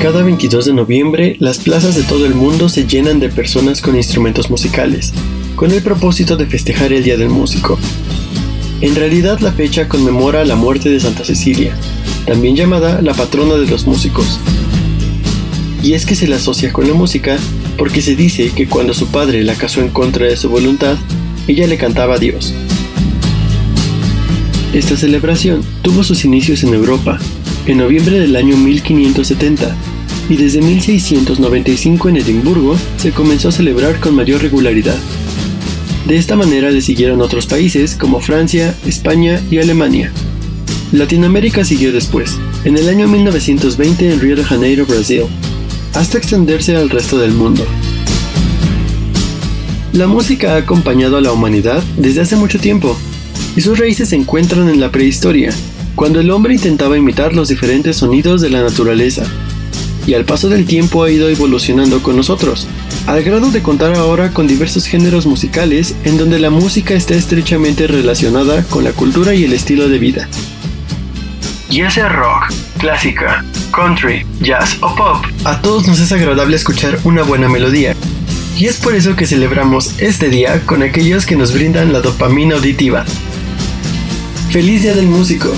Cada 22 de noviembre, las plazas de todo el mundo se llenan de personas con instrumentos musicales, con el propósito de festejar el Día del Músico. En realidad la fecha conmemora la muerte de Santa Cecilia, también llamada la patrona de los músicos. Y es que se la asocia con la música porque se dice que cuando su padre la casó en contra de su voluntad, ella le cantaba a Dios. Esta celebración tuvo sus inicios en Europa, en noviembre del año 1570, y desde 1695 en Edimburgo se comenzó a celebrar con mayor regularidad. De esta manera le siguieron otros países como Francia, España y Alemania. Latinoamérica siguió después, en el año 1920 en Río de Janeiro, Brasil, hasta extenderse al resto del mundo. La música ha acompañado a la humanidad desde hace mucho tiempo, y sus raíces se encuentran en la prehistoria, cuando el hombre intentaba imitar los diferentes sonidos de la naturaleza, y al paso del tiempo ha ido evolucionando con nosotros, al grado de contar ahora con diversos géneros musicales en donde la música está estrechamente relacionada con la cultura y el estilo de vida. Ya sea rock, clásica, country, jazz o pop, a todos nos es agradable escuchar una buena melodía, y es por eso que celebramos este día con aquellos que nos brindan la dopamina auditiva. ¡Feliz Día del Músico!